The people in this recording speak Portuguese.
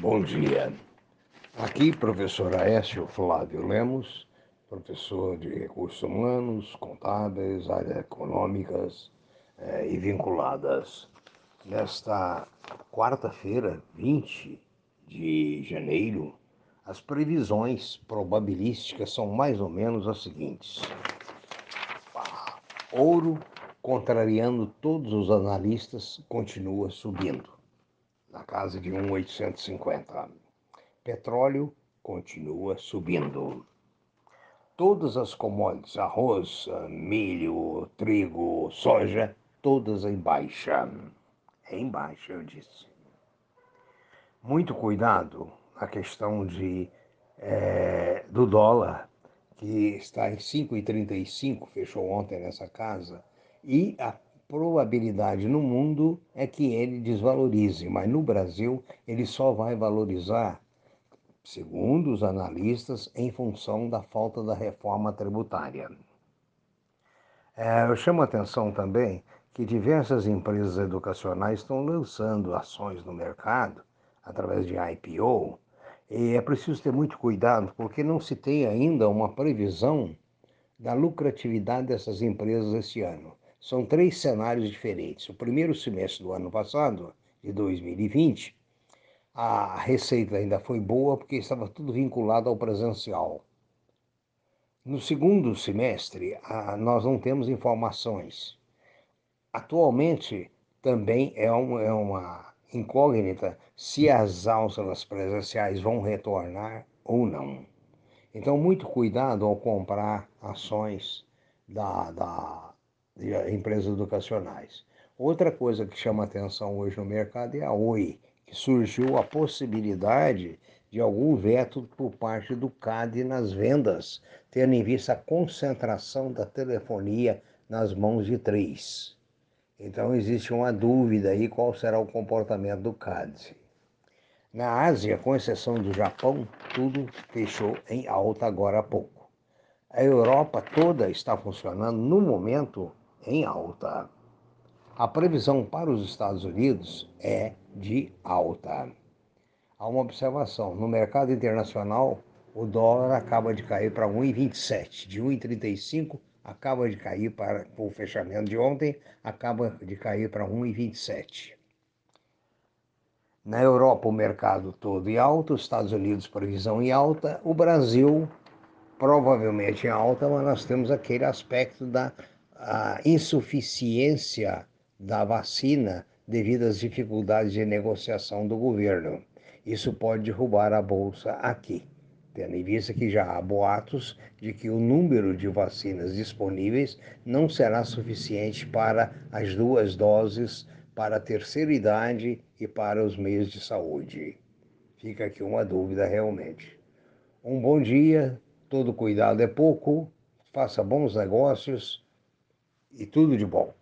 Bom dia. Aqui, professor Aécio Flávio Lemos, professor de recursos humanos, contábeis, áreas econômicas eh, e vinculadas. Nesta quarta-feira, 20 de janeiro, as previsões probabilísticas são mais ou menos as seguintes: ouro, contrariando todos os analistas, continua subindo na casa de 1,850. Petróleo continua subindo. Todas as commodities, arroz, milho, trigo, soja, todas em baixa. Em baixa, eu disse. Muito cuidado na questão de, é, do dólar, que está em 5,35, fechou ontem nessa casa, e a probabilidade no mundo é que ele desvalorize, mas no Brasil ele só vai valorizar, segundo os analistas, em função da falta da reforma tributária. É, eu chamo a atenção também que diversas empresas educacionais estão lançando ações no mercado através de IPO, e é preciso ter muito cuidado porque não se tem ainda uma previsão da lucratividade dessas empresas esse ano são três cenários diferentes. O primeiro semestre do ano passado, de 2020, a receita ainda foi boa porque estava tudo vinculado ao presencial. No segundo semestre, nós não temos informações. Atualmente, também é, um, é uma incógnita se as aulas presenciais vão retornar ou não. Então, muito cuidado ao comprar ações da, da de empresas educacionais. Outra coisa que chama atenção hoje no mercado é a Oi, que surgiu a possibilidade de algum veto por parte do CAD nas vendas, tendo em vista a concentração da telefonia nas mãos de três. Então existe uma dúvida aí qual será o comportamento do CAD. Na Ásia, com exceção do Japão, tudo fechou em alta agora há pouco. A Europa toda está funcionando no momento em alta. A previsão para os Estados Unidos é de alta. Há uma observação: no mercado internacional, o dólar acaba de cair para 1,27, de 1,35 acaba de cair para o fechamento de ontem, acaba de cair para 1,27. Na Europa, o mercado todo em alta, os Estados Unidos, previsão em alta, o Brasil, provavelmente em alta, mas nós temos aquele aspecto da a insuficiência da vacina devido às dificuldades de negociação do governo. Isso pode derrubar a bolsa aqui, tendo em vista que já há boatos de que o número de vacinas disponíveis não será suficiente para as duas doses para a terceira idade e para os meios de saúde. Fica aqui uma dúvida realmente. Um bom dia, todo cuidado é pouco, faça bons negócios e tudo de bom.